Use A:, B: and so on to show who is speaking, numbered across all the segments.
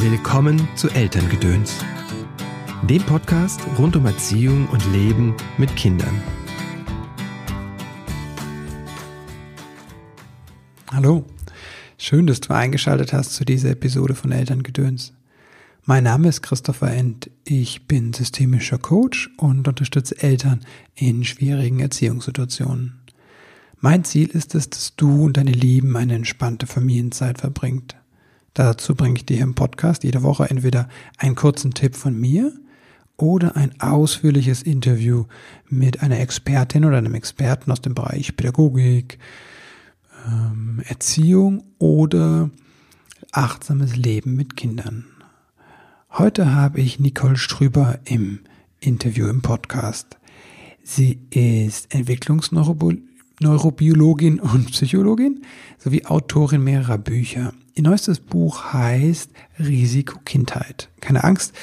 A: Willkommen zu Elterngedöns, dem Podcast rund um Erziehung und Leben mit Kindern.
B: Hallo, schön, dass du eingeschaltet hast zu dieser Episode von Elterngedöns. Mein Name ist Christopher End. Ich bin systemischer Coach und unterstütze Eltern in schwierigen Erziehungssituationen. Mein Ziel ist es, dass du und deine Lieben eine entspannte Familienzeit verbringt. Dazu bringe ich dir im Podcast jede Woche entweder einen kurzen Tipp von mir oder ein ausführliches Interview mit einer Expertin oder einem Experten aus dem Bereich Pädagogik, ähm, Erziehung oder achtsames Leben mit Kindern. Heute habe ich Nicole Strüber im Interview im Podcast. Sie ist Entwicklungsneurobiologin und Psychologin sowie Autorin mehrerer Bücher. Ihr neuestes Buch heißt Risiko Kindheit. Keine Angst,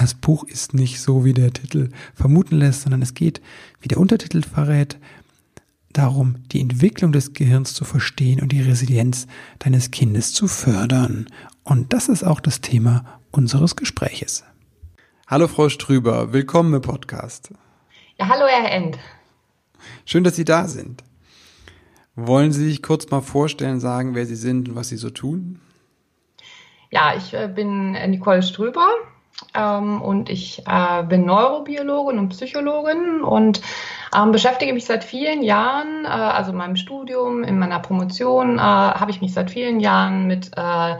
B: das Buch ist nicht so, wie der Titel vermuten lässt, sondern es geht, wie der Untertitel verrät, darum, die Entwicklung des Gehirns zu verstehen und die Resilienz deines Kindes zu fördern. Und das ist auch das Thema unseres Gespräches. Hallo Frau Strüber, willkommen im Podcast.
C: Ja, hallo Herr End.
B: Schön, dass Sie da sind. Wollen Sie sich kurz mal vorstellen, sagen, wer Sie sind und was Sie so tun?
C: Ja, ich äh, bin äh, Nicole Ströber ähm, und ich äh, bin Neurobiologin und Psychologin und ähm, beschäftige mich seit vielen Jahren, äh, also in meinem Studium, in meiner Promotion, äh, habe ich mich seit vielen Jahren mit äh,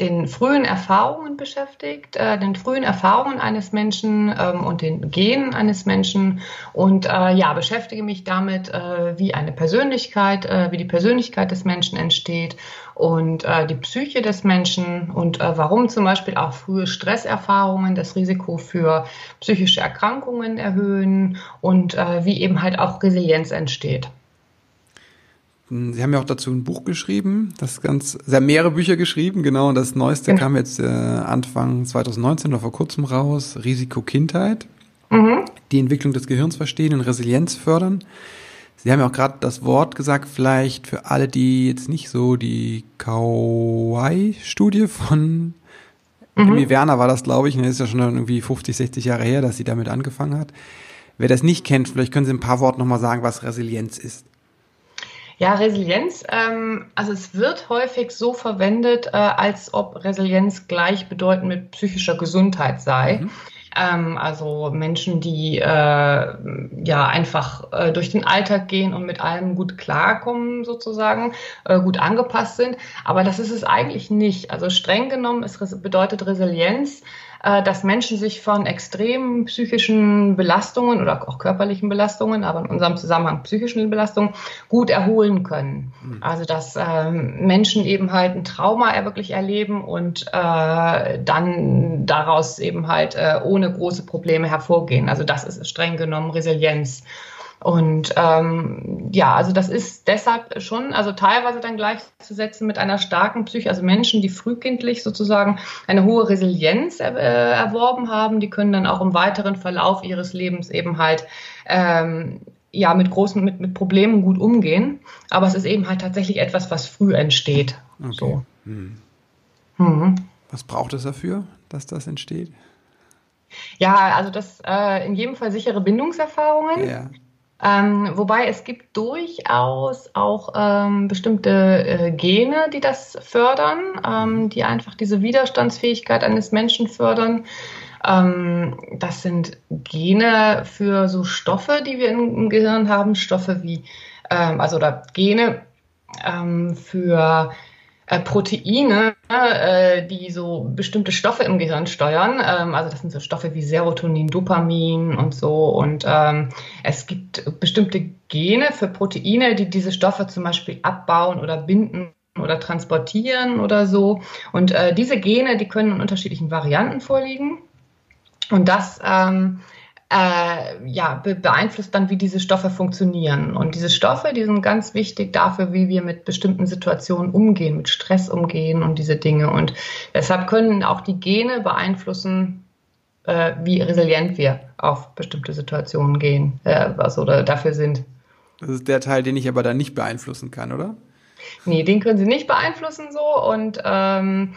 C: den frühen Erfahrungen beschäftigt, äh, den frühen Erfahrungen eines Menschen ähm, und den Genen eines Menschen und äh, ja, beschäftige mich damit, äh, wie eine Persönlichkeit, äh, wie die Persönlichkeit des Menschen entsteht und äh, die Psyche des Menschen und äh, warum zum Beispiel auch frühe Stresserfahrungen das Risiko für psychische Erkrankungen erhöhen und wie eben halt auch Resilienz entsteht.
B: Sie haben ja auch dazu ein Buch geschrieben, das ganz, Sie haben mehrere Bücher geschrieben, genau, und das neueste genau. kam jetzt äh, Anfang 2019 oder vor kurzem raus, Risiko Kindheit, mhm. die Entwicklung des Gehirns verstehen und Resilienz fördern. Sie haben ja auch gerade das Wort gesagt, vielleicht für alle, die jetzt nicht so die Kauai-Studie von mhm. Emmy Werner war das, glaube ich, und das ist ja schon irgendwie 50, 60 Jahre her, dass sie damit angefangen hat. Wer das nicht kennt, vielleicht können Sie ein paar Worte nochmal sagen, was Resilienz ist.
C: Ja, Resilienz, ähm, also es wird häufig so verwendet, äh, als ob Resilienz gleichbedeutend mit psychischer Gesundheit sei. Mhm. Ähm, also Menschen, die äh, ja einfach äh, durch den Alltag gehen und mit allem gut klarkommen, sozusagen, äh, gut angepasst sind. Aber das ist es eigentlich nicht. Also streng genommen ist, bedeutet Resilienz, dass Menschen sich von extremen psychischen Belastungen oder auch körperlichen Belastungen, aber in unserem Zusammenhang psychischen Belastungen, gut erholen können. Mhm. Also dass ähm, Menschen eben halt ein Trauma wirklich erleben und äh, dann daraus eben halt äh, ohne große Probleme hervorgehen. Also das ist streng genommen Resilienz. Und ähm, ja, also das ist deshalb schon, also teilweise dann gleichzusetzen mit einer starken Psyche, also Menschen, die frühkindlich sozusagen eine hohe Resilienz äh, erworben haben, die können dann auch im weiteren Verlauf ihres Lebens eben halt ähm, ja mit großen, mit, mit Problemen gut umgehen. Aber es ist eben halt tatsächlich etwas, was früh entsteht. Okay. So. Hm.
B: Mhm. Was braucht es dafür, dass das entsteht?
C: Ja, also das äh, in jedem Fall sichere Bindungserfahrungen. Ja. Ähm, wobei es gibt durchaus auch ähm, bestimmte äh, Gene, die das fördern, ähm, die einfach diese Widerstandsfähigkeit eines Menschen fördern. Ähm, das sind Gene für so Stoffe, die wir im, im Gehirn haben, Stoffe wie, ähm, also oder Gene ähm, für äh, Proteine, äh, die so bestimmte Stoffe im Gehirn steuern. Ähm, also das sind so Stoffe wie Serotonin, Dopamin und so. Und ähm, es gibt bestimmte Gene für Proteine, die diese Stoffe zum Beispiel abbauen oder binden oder transportieren oder so. Und äh, diese Gene, die können in unterschiedlichen Varianten vorliegen. Und das ähm, äh, ja, be beeinflusst dann, wie diese Stoffe funktionieren. Und diese Stoffe, die sind ganz wichtig dafür, wie wir mit bestimmten Situationen umgehen, mit Stress umgehen und diese Dinge. Und deshalb können auch die Gene beeinflussen, äh, wie resilient wir auf bestimmte Situationen gehen, äh, was oder dafür sind.
B: Das ist der Teil, den ich aber dann nicht beeinflussen kann, oder?
C: Nee, den können sie nicht beeinflussen so. Und ähm,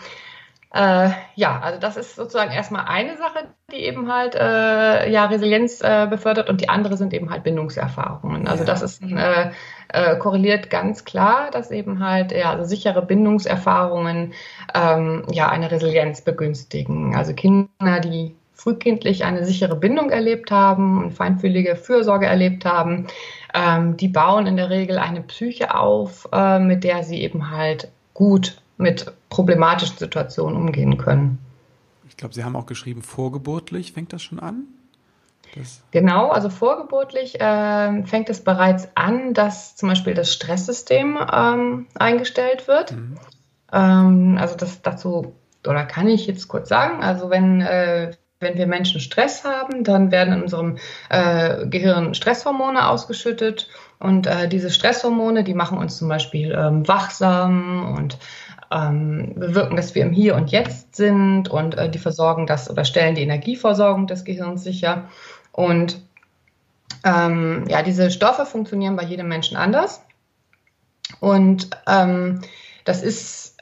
C: äh, ja, also das ist sozusagen erstmal eine Sache, die eben halt äh, ja Resilienz äh, befördert und die andere sind eben halt Bindungserfahrungen. Also ja. das ist äh, äh, korreliert ganz klar, dass eben halt ja also sichere Bindungserfahrungen ähm, ja eine Resilienz begünstigen. Also Kinder, die frühkindlich eine sichere Bindung erlebt haben und feinfühlige Fürsorge erlebt haben, ähm, die bauen in der Regel eine Psyche auf, äh, mit der sie eben halt gut mit problematischen Situationen umgehen können.
B: Ich glaube, Sie haben auch geschrieben, vorgeburtlich fängt das schon an?
C: Das genau, also vorgeburtlich äh, fängt es bereits an, dass zum Beispiel das Stresssystem ähm, eingestellt wird. Mhm. Ähm, also das dazu, oder kann ich jetzt kurz sagen, also wenn, äh, wenn wir Menschen Stress haben, dann werden in unserem äh, Gehirn Stresshormone ausgeschüttet und äh, diese Stresshormone, die machen uns zum Beispiel ähm, wachsam und ähm, bewirken, dass wir im Hier und Jetzt sind und äh, die versorgen das oder stellen die Energieversorgung des Gehirns sicher. Und ähm, ja, diese Stoffe funktionieren bei jedem Menschen anders. Und ähm, das ist,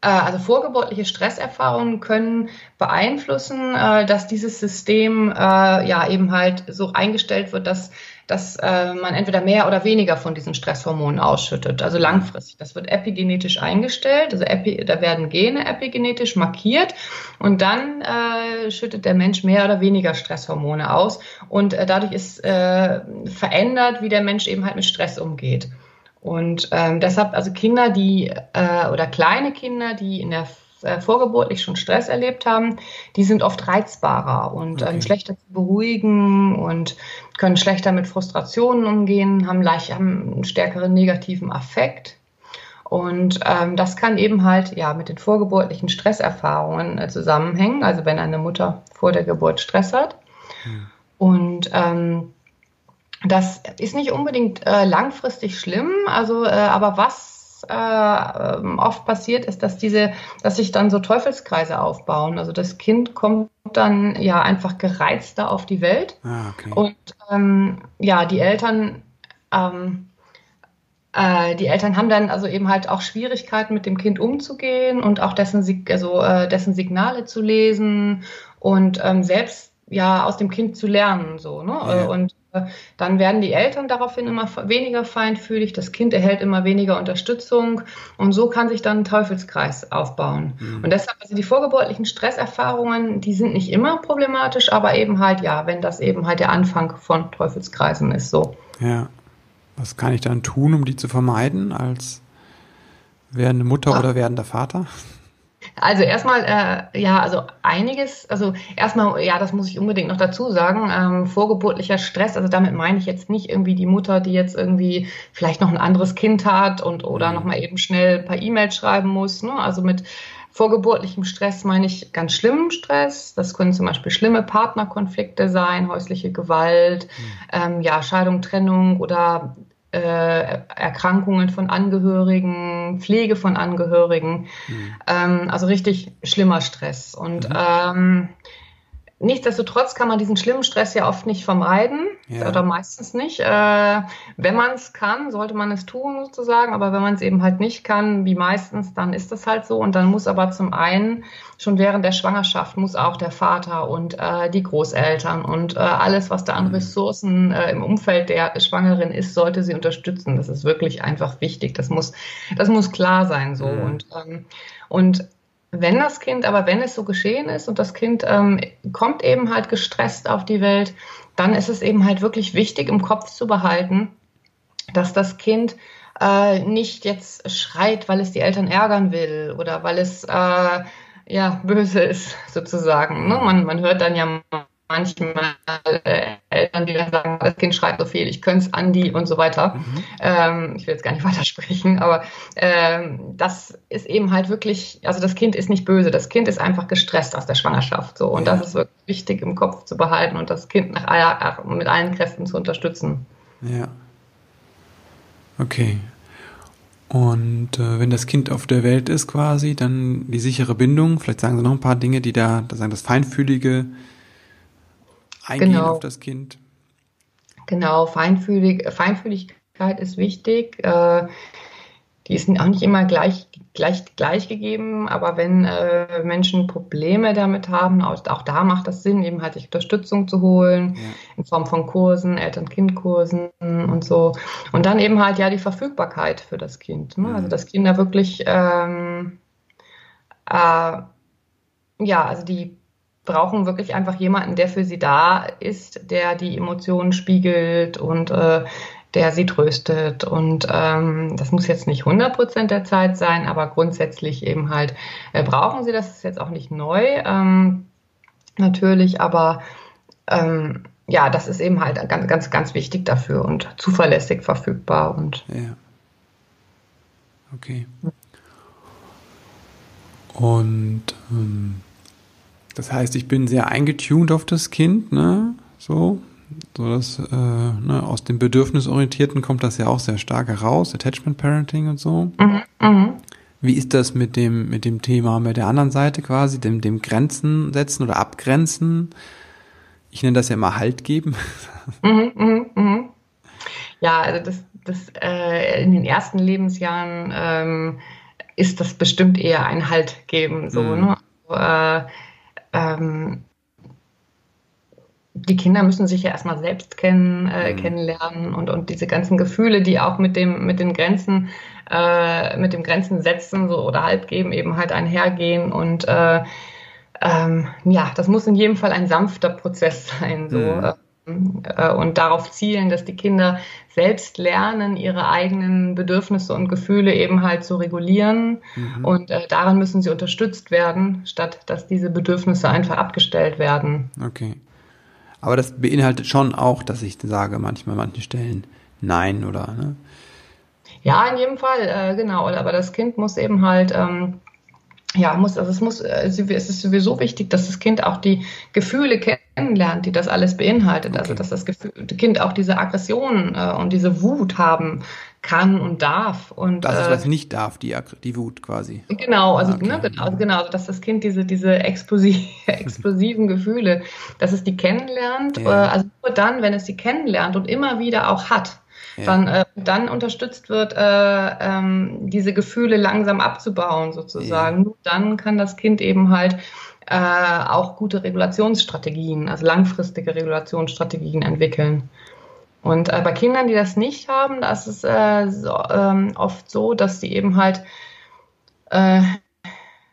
C: äh, also vorgeburtliche Stresserfahrungen können beeinflussen, äh, dass dieses System äh, ja eben halt so eingestellt wird, dass dass äh, man entweder mehr oder weniger von diesen Stresshormonen ausschüttet, also langfristig. Das wird epigenetisch eingestellt, also epi, da werden Gene epigenetisch markiert und dann äh, schüttet der Mensch mehr oder weniger Stresshormone aus und äh, dadurch ist äh, verändert, wie der Mensch eben halt mit Stress umgeht. Und ähm, deshalb, also Kinder, die äh, oder kleine Kinder, die in der äh, vorgeburtlich schon Stress erlebt haben, die sind oft reizbarer und ähm, okay. ähm, schlechter zu beruhigen und können schlechter mit Frustrationen umgehen, haben leicht haben einen stärkeren negativen Affekt. Und ähm, das kann eben halt ja mit den vorgeburtlichen Stresserfahrungen äh, zusammenhängen. Also wenn eine Mutter vor der Geburt Stress hat. Hm. Und ähm, das ist nicht unbedingt äh, langfristig schlimm. Also, äh, aber was äh, oft passiert, ist, dass diese, dass sich dann so Teufelskreise aufbauen. Also das Kind kommt dann ja einfach gereizter auf die Welt. Ah, okay. Und ähm, ja, die Eltern ähm, äh, die Eltern haben dann also eben halt auch Schwierigkeiten mit dem Kind umzugehen und auch dessen, also, äh, dessen Signale zu lesen und ähm, selbst ja aus dem Kind zu lernen so ne ja. und dann werden die Eltern daraufhin immer weniger feinfühlig, das Kind erhält immer weniger Unterstützung und so kann sich dann ein Teufelskreis aufbauen. Mhm. Und deshalb, also die vorgeburtlichen Stresserfahrungen, die sind nicht immer problematisch, aber eben halt, ja, wenn das eben halt der Anfang von Teufelskreisen ist, so.
B: Ja. Was kann ich dann tun, um die zu vermeiden als werdende Mutter Ach. oder werdender Vater?
C: Also erstmal, äh, ja, also einiges, also erstmal, ja, das muss ich unbedingt noch dazu sagen, ähm, vorgeburtlicher Stress, also damit meine ich jetzt nicht irgendwie die Mutter, die jetzt irgendwie vielleicht noch ein anderes Kind hat und oder mhm. nochmal eben schnell ein paar E-Mails schreiben muss, ne? also mit vorgeburtlichem Stress meine ich ganz schlimmen Stress. Das können zum Beispiel schlimme Partnerkonflikte sein, häusliche Gewalt, mhm. ähm, ja, Scheidung, Trennung oder äh, Erkrankungen von Angehörigen, Pflege von Angehörigen. Mhm. Ähm, also richtig schlimmer Stress. Und mhm. ähm, Nichtsdestotrotz kann man diesen schlimmen Stress ja oft nicht vermeiden ja. oder meistens nicht. Äh, wenn man es kann, sollte man es tun sozusagen, aber wenn man es eben halt nicht kann, wie meistens, dann ist das halt so. Und dann muss aber zum einen schon während der Schwangerschaft muss auch der Vater und äh, die Großeltern und äh, alles, was da an mhm. Ressourcen äh, im Umfeld der Schwangeren ist, sollte sie unterstützen. Das ist wirklich einfach wichtig. Das muss, das muss klar sein so. Mhm. Und, ähm, und wenn das Kind, aber wenn es so geschehen ist und das Kind ähm, kommt eben halt gestresst auf die Welt, dann ist es eben halt wirklich wichtig im Kopf zu behalten, dass das Kind äh, nicht jetzt schreit, weil es die Eltern ärgern will oder weil es äh, ja böse ist sozusagen. Ne? Man, man hört dann ja manchmal äh, Eltern, die dann sagen, das Kind schreit so viel, ich könnte es Andi und so weiter. Mhm. Ähm, ich will jetzt gar nicht weitersprechen, aber ähm, das ist eben halt wirklich, also das Kind ist nicht böse, das Kind ist einfach gestresst aus der Schwangerschaft. So. Und ja. das ist wirklich wichtig im Kopf zu behalten und das Kind nach aller, mit allen Kräften zu unterstützen.
B: Ja. Okay. Und äh, wenn das Kind auf der Welt ist quasi, dann die sichere Bindung, vielleicht sagen Sie noch ein paar Dinge, die da, da sagen das Feinfühlige, eingehen genau. auf das Kind.
C: Genau, Feinfühlig, Feinfühligkeit ist wichtig. Äh, die ist auch nicht immer gleich, gleich, gleich gegeben, aber wenn äh, Menschen Probleme damit haben, auch, auch, da macht das Sinn, eben halt sich Unterstützung zu holen, ja. in Form von Kursen, Eltern-Kind-Kursen und so. Und dann eben halt ja die Verfügbarkeit für das Kind. Ne? Also dass Kinder wirklich ähm, äh, ja, also die brauchen wirklich einfach jemanden, der für sie da ist, der die Emotionen spiegelt und äh, der sie tröstet. Und ähm, das muss jetzt nicht 100 Prozent der Zeit sein, aber grundsätzlich eben halt äh, brauchen sie das. ist jetzt auch nicht neu, ähm, natürlich, aber ähm, ja, das ist eben halt ganz, ganz, ganz wichtig dafür und zuverlässig verfügbar und.
B: Ja. Okay. Und ähm, das heißt, ich bin sehr eingetuned auf das Kind, ne? So, so dass äh, ne, aus dem Bedürfnisorientierten kommt das ja auch sehr stark heraus, Attachment Parenting und so. Mhm, mh. Wie ist das mit dem mit dem Thema mit der anderen Seite quasi, dem dem Grenzen setzen oder abgrenzen? Ich nenne das ja immer Halt geben. Mhm,
C: mh, mh. Ja, also das das äh, in den ersten Lebensjahren ähm, ist das bestimmt eher ein Halt geben, so mhm. ne? Also, äh, ähm, die Kinder müssen sich ja erstmal selbst kennen, äh, mhm. kennenlernen und, und diese ganzen Gefühle, die auch mit dem, mit den Grenzen, äh, mit dem Grenzen setzen so, oder Halt geben, eben halt einhergehen und äh, ähm, ja, das muss in jedem Fall ein sanfter Prozess sein. So. Mhm. Äh, und darauf zielen, dass die Kinder selbst lernen, ihre eigenen Bedürfnisse und Gefühle eben halt zu regulieren. Mhm. Und äh, daran müssen sie unterstützt werden, statt dass diese Bedürfnisse einfach abgestellt werden.
B: Okay. Aber das beinhaltet schon auch, dass ich sage manchmal an manchen Stellen Nein oder ne?
C: Ja, in jedem Fall, äh, genau. Aber das Kind muss eben halt ähm, ja, muss, also es muss, äh, es ist sowieso wichtig, dass das Kind auch die Gefühle kennenlernt, die das alles beinhaltet. Also, okay. Also, dass das Gefühl, Kind auch diese Aggression äh, und diese Wut haben kann und darf. Und,
B: das ist, was äh, nicht darf, die, die Wut quasi.
C: Genau, also, okay. ne, genau, also genau, also, dass das Kind diese, diese explosiv, explosiven Gefühle, dass es die kennenlernt, ja. äh, also nur dann, wenn es sie kennenlernt und immer wieder auch hat ja. dann, äh, dann unterstützt wird, äh, ähm, diese Gefühle langsam abzubauen sozusagen. Ja. Nur dann kann das Kind eben halt äh, auch gute Regulationsstrategien, also langfristige Regulationsstrategien entwickeln. Und äh, bei Kindern, die das nicht haben, da ist es äh, so, ähm, oft so, dass sie eben halt äh,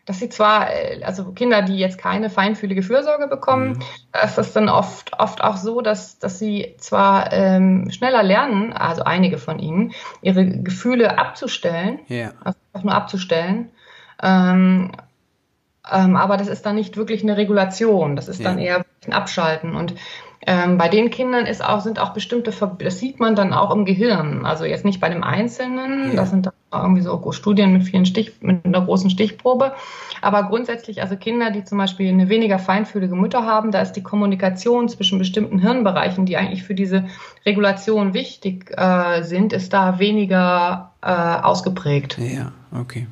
C: dass sie zwar, äh, also Kinder, die jetzt keine feinfühlige Fürsorge bekommen, mhm. ist es dann oft, oft auch so, dass, dass sie zwar ähm, schneller lernen, also einige von ihnen, ihre Gefühle abzustellen, yeah. also auch nur abzustellen, ähm, ähm, aber das ist dann nicht wirklich eine Regulation, das ist yeah. dann eher ein Abschalten und ähm, bei den Kindern ist auch, sind auch bestimmte, das sieht man dann auch im Gehirn. Also jetzt nicht bei dem Einzelnen, ja. das sind irgendwie so Studien mit vielen Stich, mit einer großen Stichprobe. Aber grundsätzlich, also Kinder, die zum Beispiel eine weniger feinfühlige Mutter haben, da ist die Kommunikation zwischen bestimmten Hirnbereichen, die eigentlich für diese Regulation wichtig äh, sind, ist da weniger äh, ausgeprägt.
B: Ja, okay.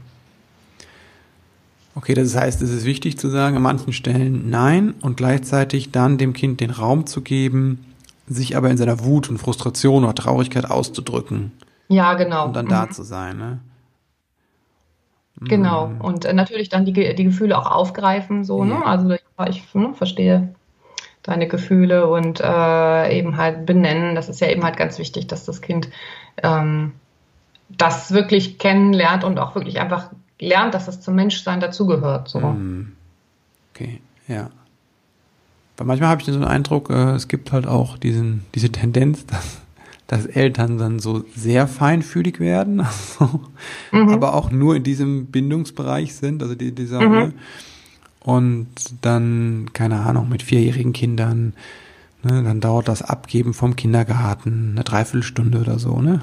B: Okay, das heißt, es ist wichtig zu sagen, an manchen Stellen nein und gleichzeitig dann dem Kind den Raum zu geben, sich aber in seiner Wut und Frustration oder Traurigkeit auszudrücken.
C: Ja, genau.
B: Und dann mhm. da zu sein, ne?
C: Genau. Mhm. Und äh, natürlich dann die, die Gefühle auch aufgreifen, so, ne? ja. ne? Also ich ne, verstehe deine Gefühle und äh, eben halt benennen. Das ist ja eben halt ganz wichtig, dass das Kind ähm, das wirklich kennenlernt und auch wirklich einfach lernt, dass das zum Menschsein dazugehört. So. Mhm.
B: Okay, ja. Weil manchmal habe ich so den Eindruck, äh, es gibt halt auch diesen, diese Tendenz, dass, dass Eltern dann so sehr feinfühlig werden, also, mhm. aber auch nur in diesem Bindungsbereich sind, also die, dieser, mhm. Und dann, keine Ahnung, mit vierjährigen Kindern Ne, dann dauert das Abgeben vom Kindergarten eine Dreiviertelstunde oder so, ne?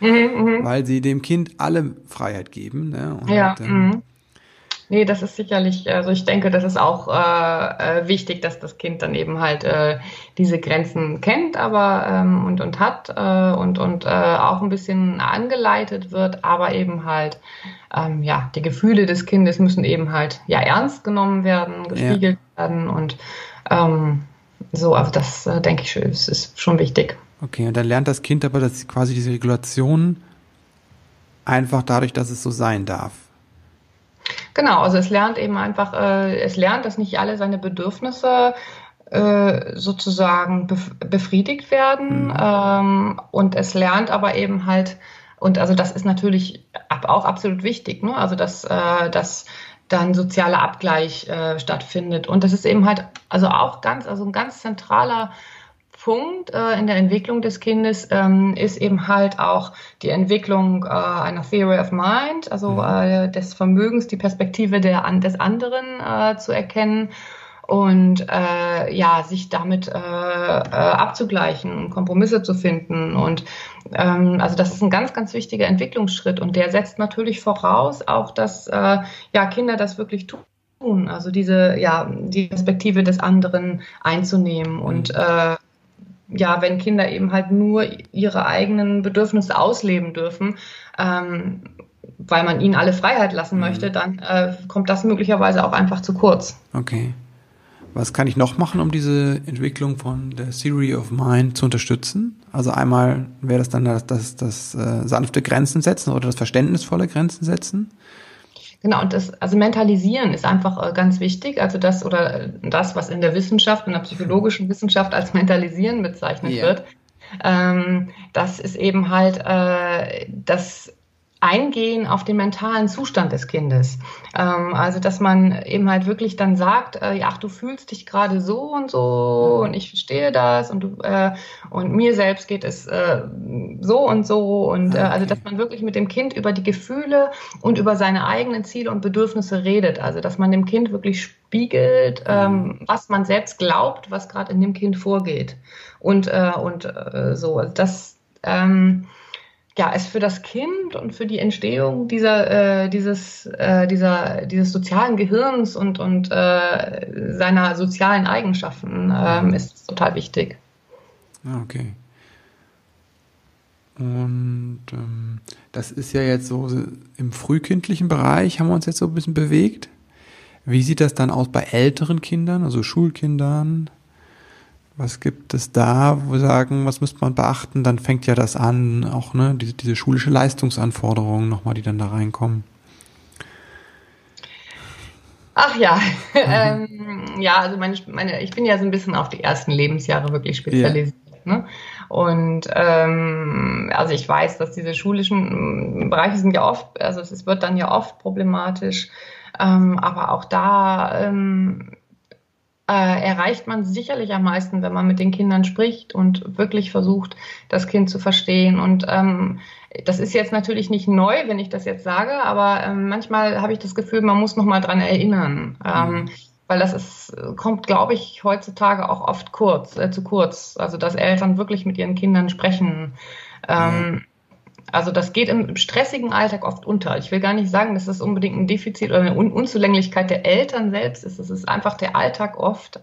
B: Mhm, mhm, Weil sie dem Kind alle Freiheit geben. Ne?
C: Und ja. Ähm, mhm. Nee, das ist sicherlich, also ich denke, das ist auch äh, äh, wichtig, dass das Kind dann eben halt äh, diese Grenzen kennt, aber ähm, und, und hat äh, und, und äh, auch ein bisschen angeleitet wird, aber eben halt, ähm, ja, die Gefühle des Kindes müssen eben halt ja ernst genommen werden, gespiegelt ja. werden und ähm, so, also das äh, denke ich, ist, ist schon wichtig.
B: Okay, und dann lernt das Kind aber, dass quasi diese Regulation einfach dadurch, dass es so sein darf.
C: Genau, also es lernt eben einfach, äh, es lernt, dass nicht alle seine Bedürfnisse äh, sozusagen befriedigt werden. Mhm. Ähm, und es lernt aber eben halt, und also das ist natürlich auch absolut wichtig, ne? also dass, äh, dass dann sozialer Abgleich äh, stattfindet. Und das ist eben halt, also auch ganz, also ein ganz zentraler Punkt äh, in der Entwicklung des Kindes ähm, ist eben halt auch die Entwicklung äh, einer Theory of Mind, also mhm. äh, des Vermögens, die Perspektive der, des anderen äh, zu erkennen und äh, ja, sich damit äh, äh, abzugleichen und Kompromisse zu finden. Und ähm, also das ist ein ganz, ganz wichtiger Entwicklungsschritt und der setzt natürlich voraus auch, dass äh, ja Kinder das wirklich tun. Also diese, ja, die Perspektive des anderen einzunehmen und mhm. äh, ja, wenn Kinder eben halt nur ihre eigenen Bedürfnisse ausleben dürfen, ähm, weil man ihnen alle Freiheit lassen mhm. möchte, dann äh, kommt das möglicherweise auch einfach zu kurz.
B: Okay. Was kann ich noch machen, um diese Entwicklung von der Theory of Mind zu unterstützen? Also einmal wäre das dann das, das, das äh, sanfte Grenzen setzen oder das verständnisvolle Grenzen setzen.
C: Genau, und das, also mentalisieren ist einfach äh, ganz wichtig. Also das oder äh, das, was in der Wissenschaft, in der psychologischen Wissenschaft als mentalisieren bezeichnet yeah. wird, ähm, das ist eben halt äh, das eingehen auf den mentalen Zustand des Kindes. Ähm, also, dass man eben halt wirklich dann sagt, äh, ach, du fühlst dich gerade so und so und ich verstehe das und du, äh, und mir selbst geht es äh, so und so und äh, also, dass man wirklich mit dem Kind über die Gefühle und über seine eigenen Ziele und Bedürfnisse redet. Also, dass man dem Kind wirklich spiegelt, ähm, was man selbst glaubt, was gerade in dem Kind vorgeht und äh, und äh, so. Also das ähm, ja, es für das Kind und für die Entstehung dieser, äh, dieses, äh, dieser, dieses sozialen Gehirns und, und äh, seiner sozialen Eigenschaften ähm, ist total wichtig.
B: Ah, okay. Und ähm, das ist ja jetzt so im frühkindlichen Bereich haben wir uns jetzt so ein bisschen bewegt. Wie sieht das dann aus bei älteren Kindern, also Schulkindern? Was gibt es da, wo wir sagen, was müsste man beachten? Dann fängt ja das an, auch ne, diese, diese schulische Leistungsanforderungen nochmal, die dann da reinkommen.
C: Ach ja, mhm. ähm, ja, also meine, meine, ich bin ja so ein bisschen auf die ersten Lebensjahre wirklich spezialisiert. Ja. Ne? Und ähm, also ich weiß, dass diese schulischen Bereiche sind ja oft, also es wird dann ja oft problematisch, ähm, aber auch da ähm, äh, erreicht man sicherlich am meisten, wenn man mit den Kindern spricht und wirklich versucht, das Kind zu verstehen. Und ähm, das ist jetzt natürlich nicht neu, wenn ich das jetzt sage, aber ähm, manchmal habe ich das Gefühl, man muss noch mal dran erinnern. Ähm, mhm. Weil das ist, kommt, glaube ich, heutzutage auch oft kurz, äh, zu kurz. Also, dass Eltern wirklich mit ihren Kindern sprechen. Ähm, also das geht im stressigen Alltag oft unter. Ich will gar nicht sagen, dass das unbedingt ein Defizit oder eine Un Unzulänglichkeit der Eltern selbst ist. Es ist einfach der Alltag oft,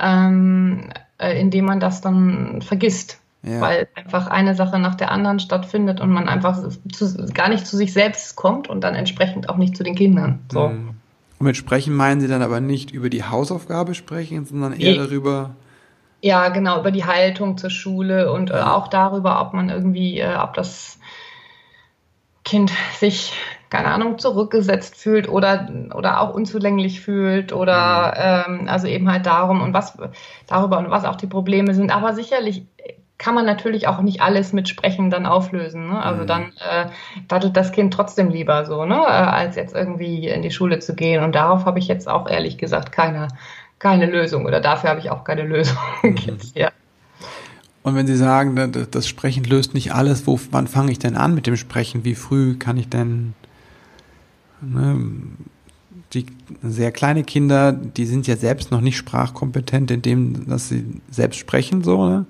C: ähm, äh, in dem man das dann vergisst. Ja. Weil einfach eine Sache nach der anderen stattfindet und man einfach zu, gar nicht zu sich selbst kommt und dann entsprechend auch nicht zu den Kindern. So. Mhm.
B: Und mit sprechen meinen Sie dann aber nicht über die Hausaufgabe sprechen, sondern eher nee. darüber,
C: ja, genau, über die Haltung zur Schule und äh, auch darüber, ob man irgendwie, äh, ob das Kind sich, keine Ahnung, zurückgesetzt fühlt oder, oder auch unzulänglich fühlt oder mhm. ähm, also eben halt darum und was darüber und was auch die Probleme sind. Aber sicherlich kann man natürlich auch nicht alles mit Sprechen dann auflösen. Ne? Also mhm. dann äh, dattelt das Kind trotzdem lieber so, ne? Äh, als jetzt irgendwie in die Schule zu gehen. Und darauf habe ich jetzt auch ehrlich gesagt keine, keine Lösung oder dafür habe ich auch keine Lösung jetzt, ja.
B: Und wenn Sie sagen, das Sprechen löst nicht alles, wo, wann fange ich denn an mit dem Sprechen? Wie früh kann ich denn ne, die sehr kleine Kinder, die sind ja selbst noch nicht sprachkompetent, indem dass sie selbst sprechen, so, ne?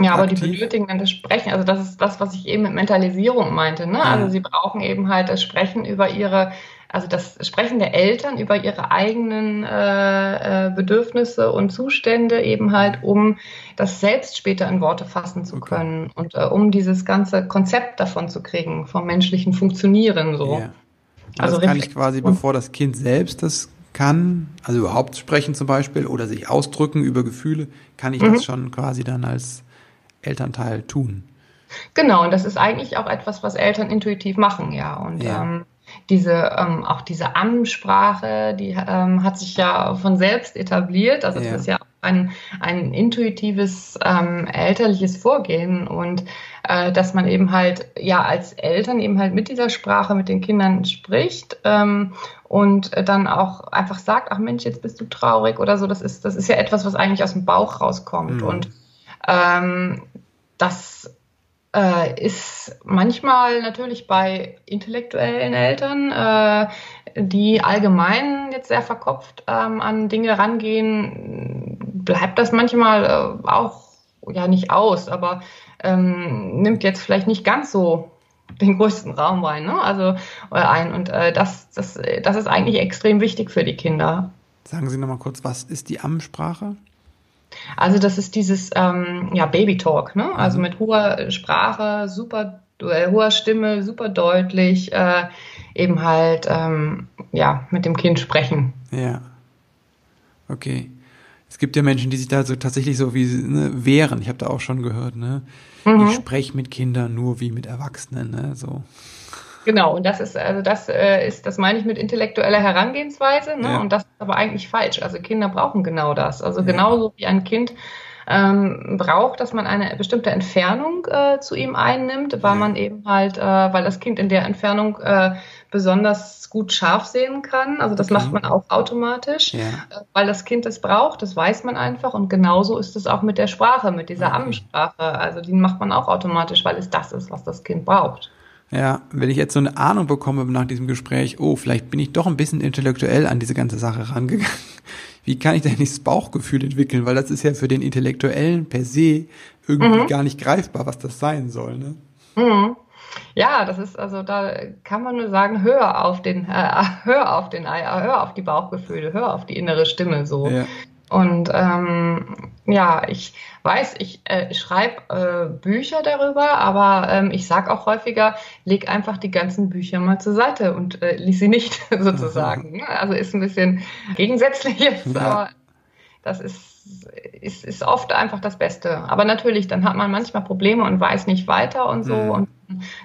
C: Ja, aber Aktiv. die benötigen dann das Sprechen. Also das ist das, was ich eben mit Mentalisierung meinte. Ne? Also sie brauchen eben halt das Sprechen über ihre also das Sprechen der Eltern über ihre eigenen äh, äh, Bedürfnisse und Zustände eben halt, um das selbst später in Worte fassen zu können und äh, um dieses ganze Konzept davon zu kriegen, vom menschlichen Funktionieren so.
B: Yeah. Also, also das kann ich quasi, bevor das Kind selbst das kann, also überhaupt sprechen zum Beispiel oder sich ausdrücken über Gefühle, kann ich mhm. das schon quasi dann als Elternteil tun.
C: Genau, und das ist eigentlich auch etwas, was Eltern intuitiv machen, ja. Und ja. Ähm, diese ähm, auch diese Ansprache, die ähm, hat sich ja von selbst etabliert. Also ja. das ist ja ein, ein intuitives ähm, elterliches Vorgehen und äh, dass man eben halt ja als Eltern eben halt mit dieser Sprache mit den Kindern spricht ähm, und dann auch einfach sagt, ach Mensch, jetzt bist du traurig oder so. Das ist das ist ja etwas, was eigentlich aus dem Bauch rauskommt mhm. und ähm, das äh, ist manchmal natürlich bei intellektuellen Eltern, äh, die allgemein jetzt sehr verkopft ähm, an Dinge rangehen, bleibt das manchmal äh, auch ja nicht aus, aber ähm, nimmt jetzt vielleicht nicht ganz so den größten Raum rein, ne? Also äh, ein und äh, das, das, das ist eigentlich extrem wichtig für die Kinder.
B: Sagen Sie noch mal kurz, was ist die Ammensprache?
C: Also das ist dieses ähm, ja, Baby-Talk, ne? also mhm. mit hoher Sprache, super äh, hoher Stimme, super deutlich, äh, eben halt ähm, ja, mit dem Kind sprechen.
B: Ja. Okay. Es gibt ja Menschen, die sich da so tatsächlich so wie ne, wehren. Ich habe da auch schon gehört, ne? Mhm. Ich spreche mit Kindern nur wie mit Erwachsenen, ne? So.
C: Genau, und das ist, also das äh, ist, das meine ich mit intellektueller Herangehensweise, ne? Ja. Und das ist aber eigentlich falsch. Also Kinder brauchen genau das. Also ja. genauso wie ein Kind ähm, braucht, dass man eine bestimmte Entfernung äh, zu ihm einnimmt, weil ja. man eben halt, äh, weil das Kind in der Entfernung äh, besonders gut scharf sehen kann. Also das okay. macht man auch automatisch, ja. Äh, weil das Kind es braucht, das weiß man einfach. Und genauso ist es auch mit der Sprache, mit dieser okay. Ammensprache. Also die macht man auch automatisch, weil es das ist, was das Kind braucht.
B: Ja, wenn ich jetzt so eine Ahnung bekomme nach diesem Gespräch, oh, vielleicht bin ich doch ein bisschen intellektuell an diese ganze Sache rangegangen. Wie kann ich denn nicht das Bauchgefühl entwickeln? Weil das ist ja für den Intellektuellen per se irgendwie mhm. gar nicht greifbar, was das sein soll. Ne?
C: Mhm. Ja, das ist also da kann man nur sagen, hör auf den, äh, hör auf den, hör auf die Bauchgefühle, hör auf die innere Stimme so. Ja. Und ähm, ja, ich weiß, ich äh, schreibe äh, Bücher darüber, aber ähm, ich sage auch häufiger, leg einfach die ganzen Bücher mal zur Seite und äh, lies sie nicht sozusagen. Ne? Also ist ein bisschen gegensätzlich jetzt, ja. aber das ist ist, ist oft einfach das Beste. Aber natürlich, dann hat man manchmal Probleme und weiß nicht weiter und so mhm. und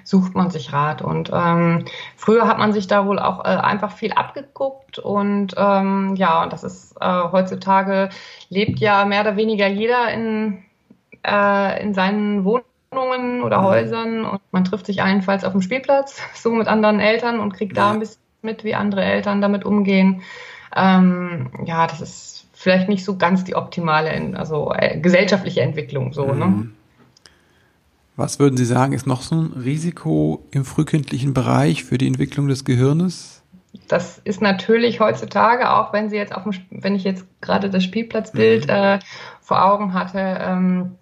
C: sucht man sich Rat. Und ähm, früher hat man sich da wohl auch äh, einfach viel abgeguckt und ähm, ja, und das ist äh, heutzutage lebt ja mehr oder weniger jeder in, äh, in seinen Wohnungen oder mhm. Häusern und man trifft sich allenfalls auf dem Spielplatz, so mit anderen Eltern und kriegt ja. da ein bisschen mit, wie andere Eltern damit umgehen. Ähm, ja, das ist vielleicht nicht so ganz die optimale, also äh, gesellschaftliche Entwicklung so. Ne? Mhm. Ne?
B: Was würden Sie sagen, ist noch so ein Risiko im frühkindlichen Bereich für die Entwicklung des Gehirnes?
C: Das ist natürlich heutzutage, auch wenn Sie jetzt auf dem, wenn ich jetzt gerade das Spielplatzbild mhm. äh, vor Augen hatte, ähm,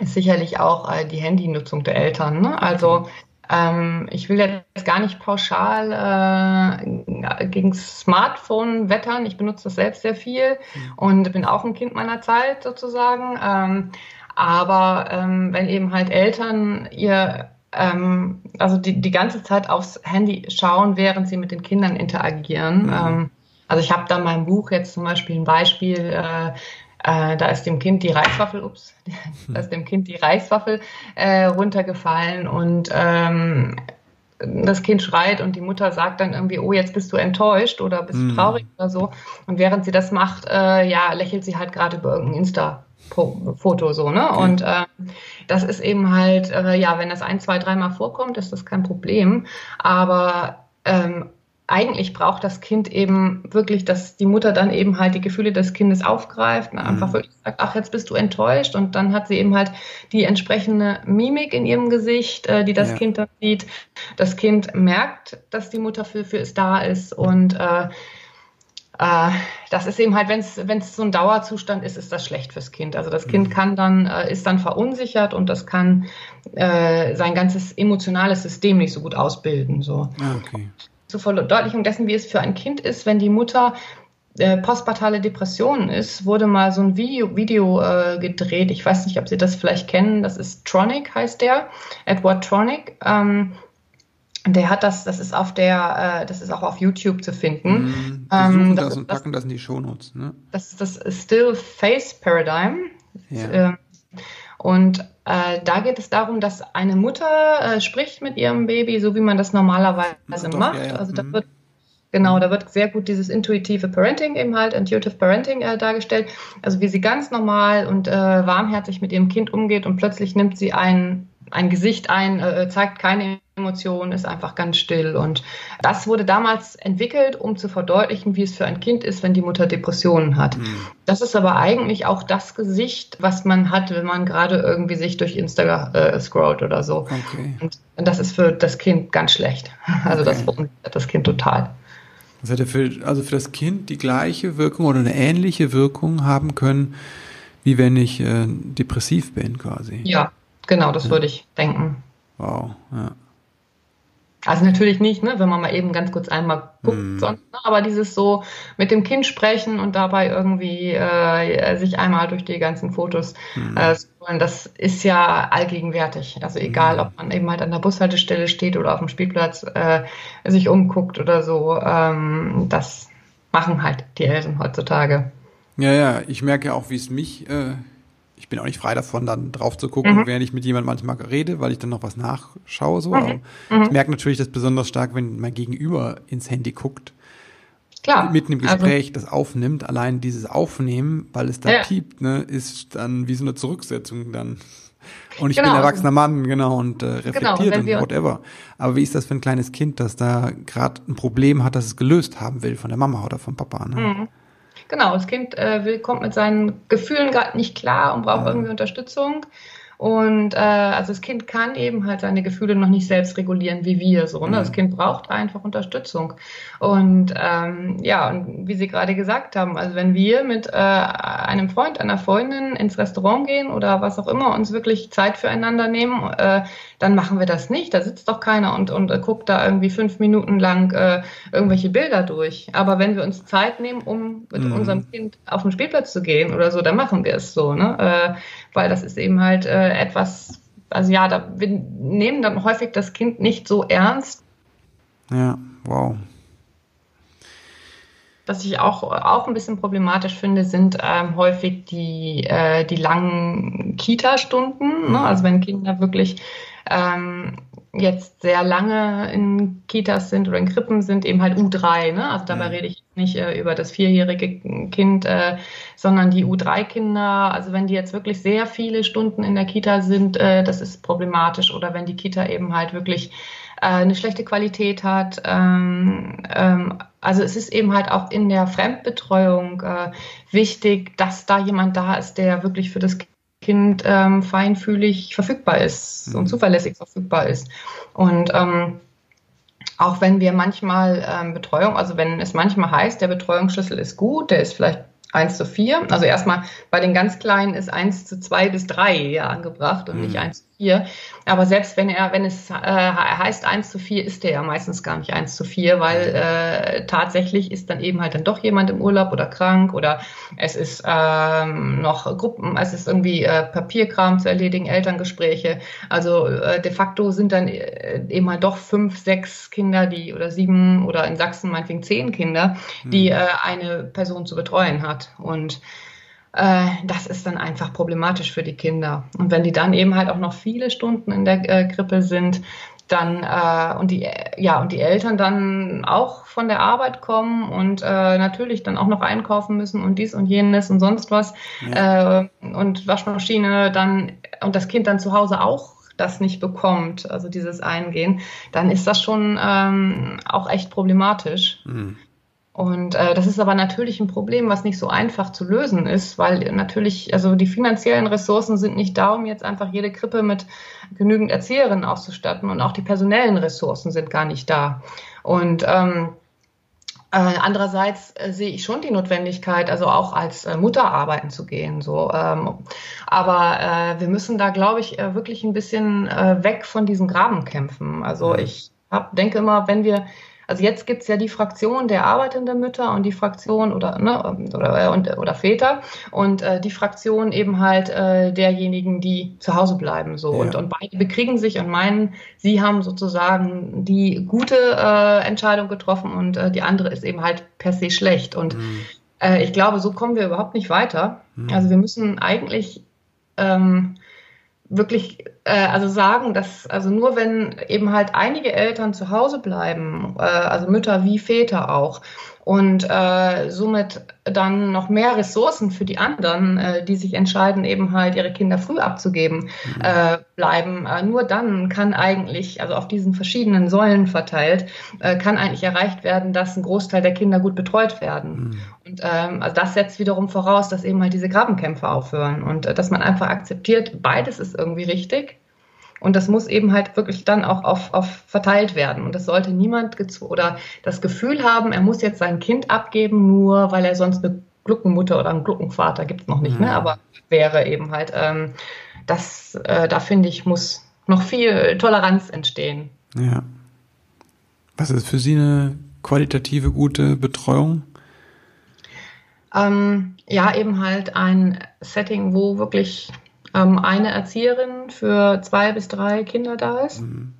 C: ist sicherlich auch äh, die Handynutzung der Eltern. Ne? Also ähm, ich will jetzt gar nicht pauschal äh, gegen Smartphone wettern. Ich benutze das selbst sehr viel mhm. und bin auch ein Kind meiner Zeit sozusagen. Ähm, aber ähm, wenn eben halt Eltern ihr ähm, also die, die ganze Zeit aufs Handy schauen, während sie mit den Kindern interagieren. Mhm. Ähm, also ich habe da in meinem Buch jetzt zum Beispiel ein Beispiel, äh, äh, da ist dem Kind die Reiswaffel, ups, da ist dem Kind die Reiswaffel äh, runtergefallen und ähm, das Kind schreit und die Mutter sagt dann irgendwie, oh, jetzt bist du enttäuscht oder bist du mhm. traurig oder so. Und während sie das macht, äh, ja, lächelt sie halt gerade über irgendein Insta-Foto so, ne? Okay. Und äh, das ist eben halt, äh, ja, wenn das ein, zwei, dreimal vorkommt, ist das kein Problem. Aber ähm, eigentlich braucht das Kind eben wirklich, dass die Mutter dann eben halt die Gefühle des Kindes aufgreift und einfach mhm. wirklich sagt, ach, jetzt bist du enttäuscht und dann hat sie eben halt die entsprechende Mimik in ihrem Gesicht, äh, die das ja. Kind dann sieht. Das Kind merkt, dass die Mutter für, für es da ist und äh, äh, das ist eben halt, wenn es so ein Dauerzustand ist, ist das schlecht fürs Kind. Also das Kind mhm. kann dann, äh, ist dann verunsichert und das kann äh, sein ganzes emotionales System nicht so gut ausbilden. So. Ah, okay zur Verdeutlichung dessen, wie es für ein Kind ist, wenn die Mutter äh, postpartale Depressionen ist, wurde mal so ein Video, Video äh, gedreht. Ich weiß nicht, ob Sie das vielleicht kennen. Das ist Tronic, heißt der. Edward Tronic. Ähm, der hat das, das ist auf der, äh, das ist auch auf YouTube zu finden.
B: Mm, wir suchen ähm, das, das und packen das, das in die Shownotes. Ne?
C: Das ist das Still Face Paradigm. Ja. Ähm, und äh, da geht es darum, dass eine Mutter äh, spricht mit ihrem Baby, so wie man das normalerweise Doch, macht. Ja, ja. Also da mhm. wird Genau, da wird sehr gut dieses intuitive Parenting eben halt, Intuitive Parenting äh, dargestellt. Also wie sie ganz normal und äh, warmherzig mit ihrem Kind umgeht und plötzlich nimmt sie ein, ein Gesicht ein, äh, zeigt keine Emotionen, ist einfach ganz still. Und das wurde damals entwickelt, um zu verdeutlichen, wie es für ein Kind ist, wenn die Mutter Depressionen hat. Mhm. Das ist aber eigentlich auch das Gesicht, was man hat, wenn man gerade irgendwie sich durch Instagram äh, scrollt oder so. Okay. Und, das ist für das Kind ganz schlecht. Also okay. das verunsichert das Kind total.
B: Das hätte für, also für das Kind die gleiche Wirkung oder eine ähnliche Wirkung haben können, wie wenn ich äh, depressiv bin quasi.
C: Ja, genau, das ja. würde ich denken.
B: Wow, ja.
C: Also natürlich nicht, ne, wenn man mal eben ganz kurz einmal guckt, mm. sonst, ne, aber dieses so mit dem Kind sprechen und dabei irgendwie äh, sich einmal durch die ganzen Fotos mm. äh, das ist ja allgegenwärtig. Also egal, mm. ob man eben halt an der Bushaltestelle steht oder auf dem Spielplatz äh, sich umguckt oder so, ähm, das machen halt die Eltern heutzutage.
B: Ja, ja, ich merke ja auch, wie es mich äh, ich bin auch nicht frei davon, dann drauf zu gucken, mhm. während ich mit jemandem manchmal rede, weil ich dann noch was nachschaue. So. Mhm. mhm. Ich merke natürlich das besonders stark, wenn mein Gegenüber ins Handy guckt. Klar. Mitten im also Gespräch also, das aufnimmt. Allein dieses Aufnehmen, weil es da ja. piept, ne, ist dann wie so eine Zurücksetzung dann. Und ich genau, bin erwachsener Mann, genau, und äh, reflektiert genau, und whatever. Aber wie ist das für ein kleines Kind, das da gerade ein Problem hat, das es gelöst haben will von der Mama oder vom Papa? Ne?
C: Genau, das Kind äh, will, kommt mit seinen Gefühlen gerade nicht klar und braucht irgendwie Unterstützung. Und äh, also das Kind kann eben halt seine Gefühle noch nicht selbst regulieren wie wir so. Ne? Das mhm. Kind braucht einfach Unterstützung. Und ähm, ja, und wie Sie gerade gesagt haben, also wenn wir mit äh, einem Freund, einer Freundin ins Restaurant gehen oder was auch immer, uns wirklich Zeit füreinander nehmen, äh, dann machen wir das nicht. Da sitzt doch keiner und, und äh, guckt da irgendwie fünf Minuten lang äh, irgendwelche Bilder durch. Aber wenn wir uns Zeit nehmen, um mit mhm. unserem Kind auf den Spielplatz zu gehen oder so, dann machen wir es so. Ne? Äh, weil das ist eben halt äh, etwas, also ja, da, wir nehmen dann häufig das Kind nicht so ernst.
B: Ja, wow.
C: Was ich auch, auch ein bisschen problematisch finde, sind ähm, häufig die, äh, die langen Kita-Stunden. Ne? Mhm. Also wenn Kinder wirklich ähm, jetzt sehr lange in Kitas sind oder in Krippen sind, eben halt U3. Ne? Also dabei mhm. rede ich nicht äh, über das vierjährige Kind, äh, sondern die U3-Kinder. Also wenn die jetzt wirklich sehr viele Stunden in der Kita sind, äh, das ist problematisch. Oder wenn die Kita eben halt wirklich äh, eine schlechte Qualität hat. Ähm, ähm, also es ist eben halt auch in der Fremdbetreuung äh, wichtig, dass da jemand da ist, der wirklich für das Kind ähm, feinfühlig verfügbar ist mhm. und zuverlässig verfügbar ist. Und ähm, auch wenn wir manchmal ähm, Betreuung, also wenn es manchmal heißt, der Betreuungsschlüssel ist gut, der ist vielleicht 1 zu 4. Also erstmal bei den ganz Kleinen ist 1 zu 2 bis 3 ja angebracht und mhm. nicht 1 zu 4. Aber selbst wenn er, wenn es äh, heißt 1 zu 4, ist der ja meistens gar nicht 1 zu 4, weil äh, tatsächlich ist dann eben halt dann doch jemand im Urlaub oder krank oder es ist ähm, noch Gruppen, es ist irgendwie äh, Papierkram zu erledigen, Elterngespräche. Also äh, de facto sind dann äh, eben halt doch fünf, sechs Kinder, die oder sieben oder in Sachsen meinetwegen zehn Kinder, die mhm. äh, eine Person zu betreuen hat. Und das ist dann einfach problematisch für die Kinder. Und wenn die dann eben halt auch noch viele Stunden in der äh, Krippe sind, dann äh, und die ja und die Eltern dann auch von der Arbeit kommen und äh, natürlich dann auch noch einkaufen müssen und dies und jenes und sonst was ja. äh, und Waschmaschine dann und das Kind dann zu Hause auch das nicht bekommt, also dieses Eingehen, dann ist das schon ähm, auch echt problematisch. Mhm. Und äh, das ist aber natürlich ein Problem, was nicht so einfach zu lösen ist, weil natürlich, also die finanziellen Ressourcen sind nicht da, um jetzt einfach jede Krippe mit genügend Erzieherinnen auszustatten und auch die personellen Ressourcen sind gar nicht da. Und ähm, äh, andererseits äh, sehe ich schon die Notwendigkeit, also auch als äh, Mutter arbeiten zu gehen. So, ähm, aber äh, wir müssen da, glaube ich, äh, wirklich ein bisschen äh, weg von diesen Grabenkämpfen. Also ich hab, denke immer, wenn wir also jetzt gibt es ja die Fraktion der arbeitenden Mütter und die Fraktion oder, ne, oder, äh, und, oder Väter und äh, die Fraktion eben halt äh, derjenigen, die zu Hause bleiben. So. Ja. Und, und beide bekriegen sich und meinen, sie haben sozusagen die gute äh, Entscheidung getroffen und äh, die andere ist eben halt per se schlecht. Und mhm. äh, ich glaube, so kommen wir überhaupt nicht weiter. Mhm. Also wir müssen eigentlich ähm, wirklich äh, also sagen, dass also nur wenn eben halt einige Eltern zu Hause bleiben, äh, also Mütter wie Väter auch, und äh, somit dann noch mehr Ressourcen für die anderen, äh, die sich entscheiden, eben halt ihre Kinder früh abzugeben, mhm. äh, bleiben. Äh, nur dann kann eigentlich, also auf diesen verschiedenen Säulen verteilt, äh, kann eigentlich erreicht werden, dass ein Großteil der Kinder gut betreut werden. Mhm. Und ähm, also das setzt wiederum voraus, dass eben halt diese Grabenkämpfe aufhören und äh, dass man einfach akzeptiert, beides ist irgendwie richtig. Und das muss eben halt wirklich dann auch auf, auf verteilt werden. Und das sollte niemand oder das Gefühl haben, er muss jetzt sein Kind abgeben, nur weil er sonst eine Gluckenmutter oder einen Gluckenvater gibt es noch nicht, ne? Mhm. aber wäre eben halt, ähm, das, äh, da finde ich, muss noch viel Toleranz entstehen.
B: Ja. Was ist für Sie eine qualitative gute Betreuung?
C: Ähm, ja, eben halt ein Setting, wo wirklich ähm, eine Erzieherin für zwei bis drei Kinder da ist. Mhm.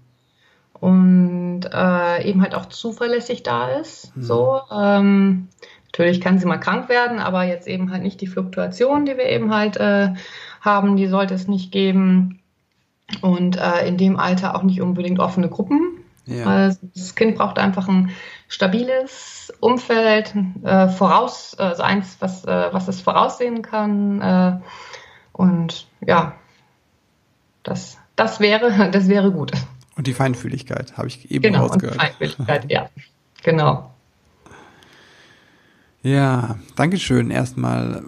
C: Und äh, eben halt auch zuverlässig da ist. Mhm. So, ähm, natürlich kann sie mal krank werden, aber jetzt eben halt nicht die Fluktuation, die wir eben halt äh, haben, die sollte es nicht geben. Und äh, in dem Alter auch nicht unbedingt offene Gruppen. Ja. Also das Kind braucht einfach ein stabiles Umfeld, äh, voraus, also eins, was, äh, was es voraussehen kann. Äh, und ja, das, das, wäre, das wäre gut.
B: Und die Feinfühligkeit, habe ich eben
C: genau, rausgehört. Und Feinfühligkeit, ja, genau.
B: Ja, Dankeschön. Erstmal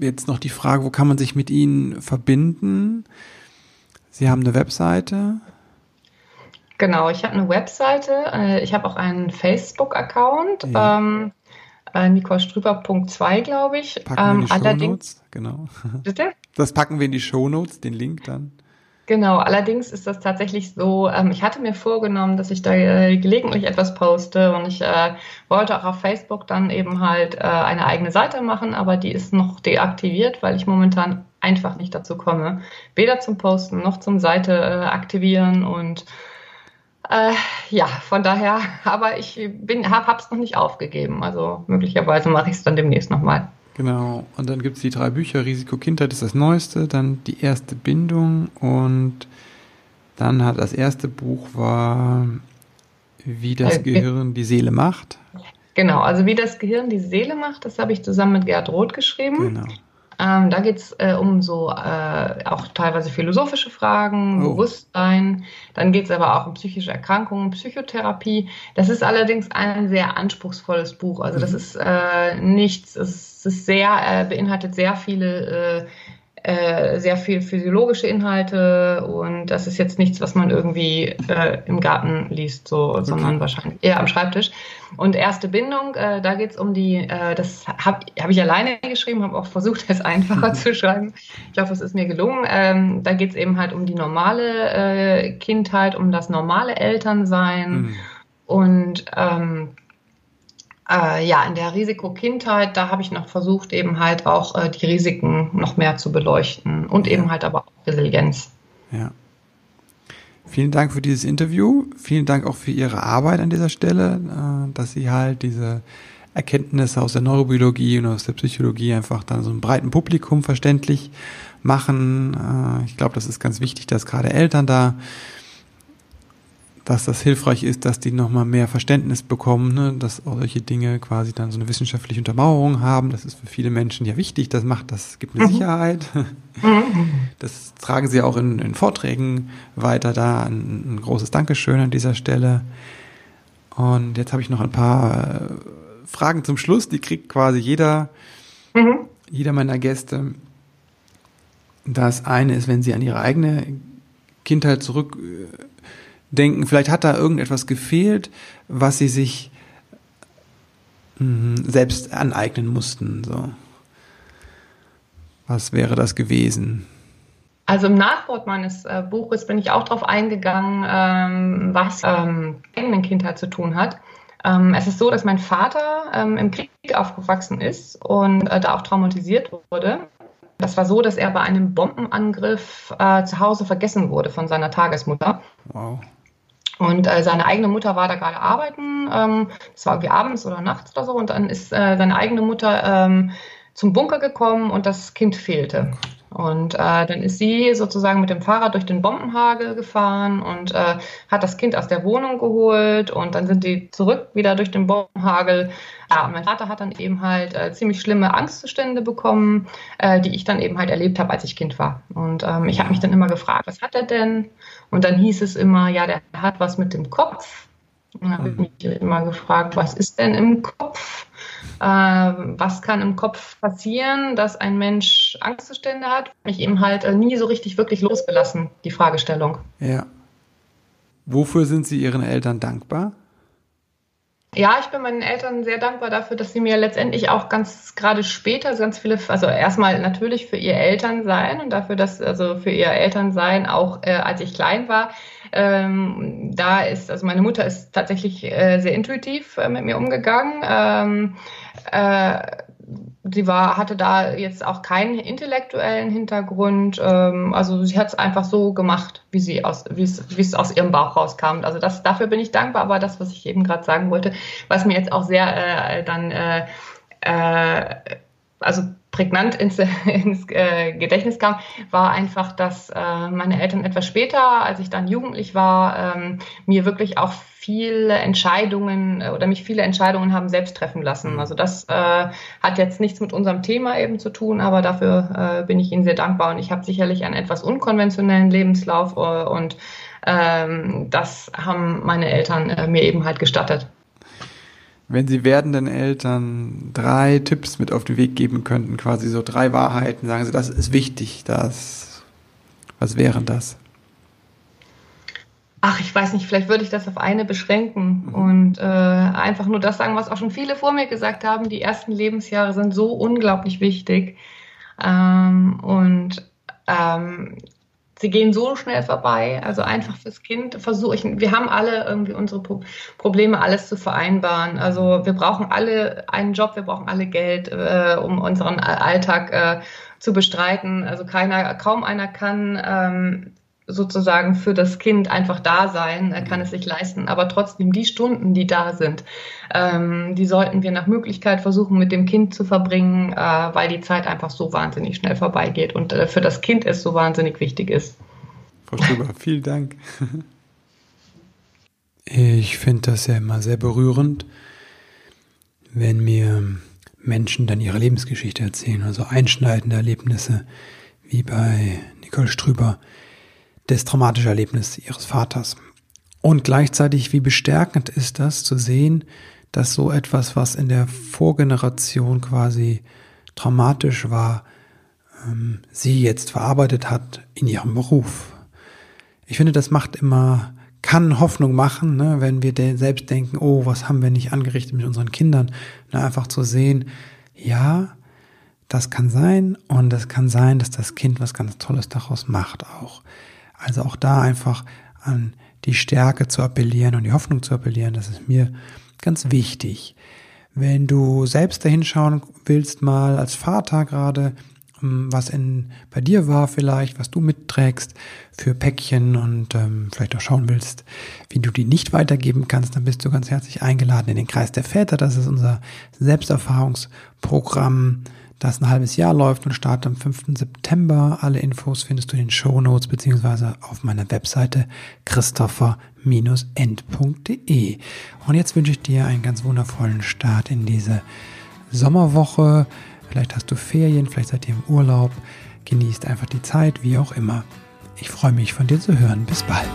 B: jetzt noch die Frage, wo kann man sich mit Ihnen verbinden? Sie haben eine Webseite.
C: Genau, ich habe eine Webseite. Äh, ich habe auch einen Facebook-Account. Ja. Ähm, äh, nicolestrüber.2, glaube ich.
B: Packen ähm, wir in die Shownotes, genau. Bitte? Das packen wir in die Shownotes, den Link dann.
C: Genau, allerdings ist das tatsächlich so, ähm, ich hatte mir vorgenommen, dass ich da äh, gelegentlich etwas poste und ich äh, wollte auch auf Facebook dann eben halt äh, eine eigene Seite machen, aber die ist noch deaktiviert, weil ich momentan einfach nicht dazu komme, weder zum Posten noch zum Seite äh, aktivieren und äh, ja, von daher, aber ich bin, hab, es noch nicht aufgegeben. Also möglicherweise mache ich es dann demnächst nochmal.
B: Genau. Und dann gibt es die drei Bücher. Risiko Kindheit ist das neueste, dann die erste Bindung und dann hat das erste Buch war Wie das äh, Gehirn die Seele macht.
C: Genau, also wie das Gehirn die Seele macht, das habe ich zusammen mit Gerd Roth geschrieben. Genau. Ähm, da geht es äh, um so äh, auch teilweise philosophische Fragen, oh. Bewusstsein. Dann geht es aber auch um psychische Erkrankungen, Psychotherapie. Das ist allerdings ein sehr anspruchsvolles Buch. Also das mhm. ist äh, nichts, es ist sehr, äh, beinhaltet sehr viele äh, äh, sehr viel physiologische Inhalte und das ist jetzt nichts, was man irgendwie äh, im Garten liest, so, okay. sondern wahrscheinlich eher am Schreibtisch. Und erste Bindung, äh, da geht es um die, das habe hab ich alleine geschrieben, habe auch versucht, es einfacher zu schreiben. Ich glaube, es ist mir gelungen. Ähm, da geht es eben halt um die normale Kindheit, um das normale Elternsein. Mhm. Und ähm, äh, ja, in der Risikokindheit, da habe ich noch versucht, eben halt auch äh, die Risiken noch mehr zu beleuchten und ja. eben halt aber auch Resilienz.
B: Ja. Vielen Dank für dieses Interview. Vielen Dank auch für Ihre Arbeit an dieser Stelle, äh, dass Sie halt diese Erkenntnisse aus der Neurobiologie und aus der Psychologie einfach dann so einem breiten Publikum verständlich machen. Äh, ich glaube, das ist ganz wichtig, dass gerade Eltern da dass das hilfreich ist, dass die nochmal mehr Verständnis bekommen, ne? dass auch solche Dinge quasi dann so eine wissenschaftliche Untermauerung haben. Das ist für viele Menschen ja wichtig, das macht, das gibt eine mhm. Sicherheit. Mhm. Das tragen sie auch in, in Vorträgen weiter da. Ein, ein, großes Dankeschön an dieser Stelle. Und jetzt habe ich noch ein paar äh, Fragen zum Schluss, die kriegt quasi jeder, mhm. jeder meiner Gäste. Das eine ist, wenn sie an ihre eigene Kindheit zurück äh, denken, vielleicht hat da irgendetwas gefehlt, was sie sich mh, selbst aneignen mussten. So. Was wäre das gewesen?
C: Also im Nachwort meines äh, Buches bin ich auch darauf eingegangen, ähm, was ähm, eigenen Kindheit zu tun hat. Ähm, es ist so, dass mein Vater ähm, im Krieg aufgewachsen ist und äh, da auch traumatisiert wurde. Das war so, dass er bei einem Bombenangriff äh, zu Hause vergessen wurde von seiner Tagesmutter. Wow. Und äh, seine eigene Mutter war da gerade arbeiten, ähm, das war irgendwie abends oder nachts oder so, und dann ist äh, seine eigene Mutter ähm, zum Bunker gekommen und das Kind fehlte. Und äh, dann ist sie sozusagen mit dem Fahrrad durch den Bombenhagel gefahren und äh, hat das Kind aus der Wohnung geholt und dann sind die zurück wieder durch den Bombenhagel. Ja, und mein Vater hat dann eben halt äh, ziemlich schlimme Angstzustände bekommen, äh, die ich dann eben halt erlebt habe, als ich Kind war. Und ähm, ich habe mich dann immer gefragt, was hat er denn? Und dann hieß es immer, ja, der hat was mit dem Kopf. Und dann habe ich mich immer gefragt, was ist denn im Kopf? Ähm, was kann im Kopf passieren, dass ein Mensch Angstzustände hat? Mich eben halt äh, nie so richtig wirklich losgelassen, die Fragestellung.
B: Ja. Wofür sind Sie Ihren Eltern dankbar?
C: Ja, ich bin meinen Eltern sehr dankbar dafür, dass sie mir letztendlich auch ganz gerade später ganz viele, also erstmal natürlich für ihr Elternsein und dafür, dass also für ihr Elternsein auch äh, als ich klein war, ähm, da ist, also meine Mutter ist tatsächlich äh, sehr intuitiv äh, mit mir umgegangen. Ähm, äh, sie war, hatte da jetzt auch keinen intellektuellen Hintergrund. Ähm, also sie hat es einfach so gemacht, wie sie aus, wie es aus ihrem Bauch rauskam. Also das, dafür bin ich dankbar. Aber das, was ich eben gerade sagen wollte, was mir jetzt auch sehr äh, dann äh, äh, also prägnant ins, ins äh, Gedächtnis kam, war einfach, dass äh, meine Eltern etwas später, als ich dann jugendlich war, ähm, mir wirklich auch viele Entscheidungen äh, oder mich viele Entscheidungen haben selbst treffen lassen. Mhm. Also das äh, hat jetzt nichts mit unserem Thema eben zu tun, aber dafür äh, bin ich Ihnen sehr dankbar und ich habe sicherlich einen etwas unkonventionellen Lebenslauf und ähm, das haben meine Eltern mir eben halt gestattet.
B: Wenn Sie werdenden Eltern drei Tipps mit auf den Weg geben könnten, quasi so drei Wahrheiten, sagen Sie, das ist wichtig, das, was wären das?
C: Ach, ich weiß nicht, vielleicht würde ich das auf eine beschränken mhm. und äh, einfach nur das sagen, was auch schon viele vor mir gesagt haben. Die ersten Lebensjahre sind so unglaublich wichtig. Ähm, und ähm, sie gehen so schnell vorbei. Also einfach fürs Kind versuchen. Wir haben alle irgendwie unsere Probleme, alles zu vereinbaren. Also wir brauchen alle einen Job, wir brauchen alle Geld, äh, um unseren Alltag äh, zu bestreiten. Also keiner, kaum einer kann ähm, sozusagen für das Kind einfach da sein, er kann es sich leisten. Aber trotzdem die Stunden, die da sind, ähm, die sollten wir nach Möglichkeit versuchen, mit dem Kind zu verbringen, äh, weil die Zeit einfach so wahnsinnig schnell vorbeigeht und äh, für das Kind es so wahnsinnig wichtig ist.
B: Frau Strüber, vielen Dank. Ich finde das ja immer sehr berührend, wenn mir Menschen dann ihre Lebensgeschichte erzählen, also einschneidende Erlebnisse, wie bei Nicole Strüber, das traumatische Erlebnis ihres Vaters. Und gleichzeitig, wie bestärkend ist das zu sehen, dass so etwas, was in der Vorgeneration quasi traumatisch war, ähm, sie jetzt verarbeitet hat in ihrem Beruf. Ich finde, das macht immer, kann Hoffnung machen, ne, wenn wir selbst denken, oh, was haben wir nicht angerichtet mit unseren Kindern, ne, einfach zu sehen, ja, das kann sein und es kann sein, dass das Kind was ganz Tolles daraus macht auch. Also auch da einfach an die Stärke zu appellieren und die Hoffnung zu appellieren, das ist mir ganz wichtig. Wenn du selbst dahin schauen willst, mal als Vater gerade, ähm, was in, bei dir war vielleicht, was du mitträgst für Päckchen und ähm, vielleicht auch schauen willst, wie du die nicht weitergeben kannst, dann bist du ganz herzlich eingeladen in den Kreis der Väter. Das ist unser Selbsterfahrungsprogramm das ein halbes Jahr läuft und startet am 5. September. Alle Infos findest du in den Show Notes beziehungsweise auf meiner Webseite christopher-end.de. Und jetzt wünsche ich dir einen ganz wundervollen Start in diese Sommerwoche. Vielleicht hast du Ferien, vielleicht seid ihr im Urlaub. Genießt einfach die Zeit, wie auch immer. Ich freue mich von dir zu hören. Bis bald.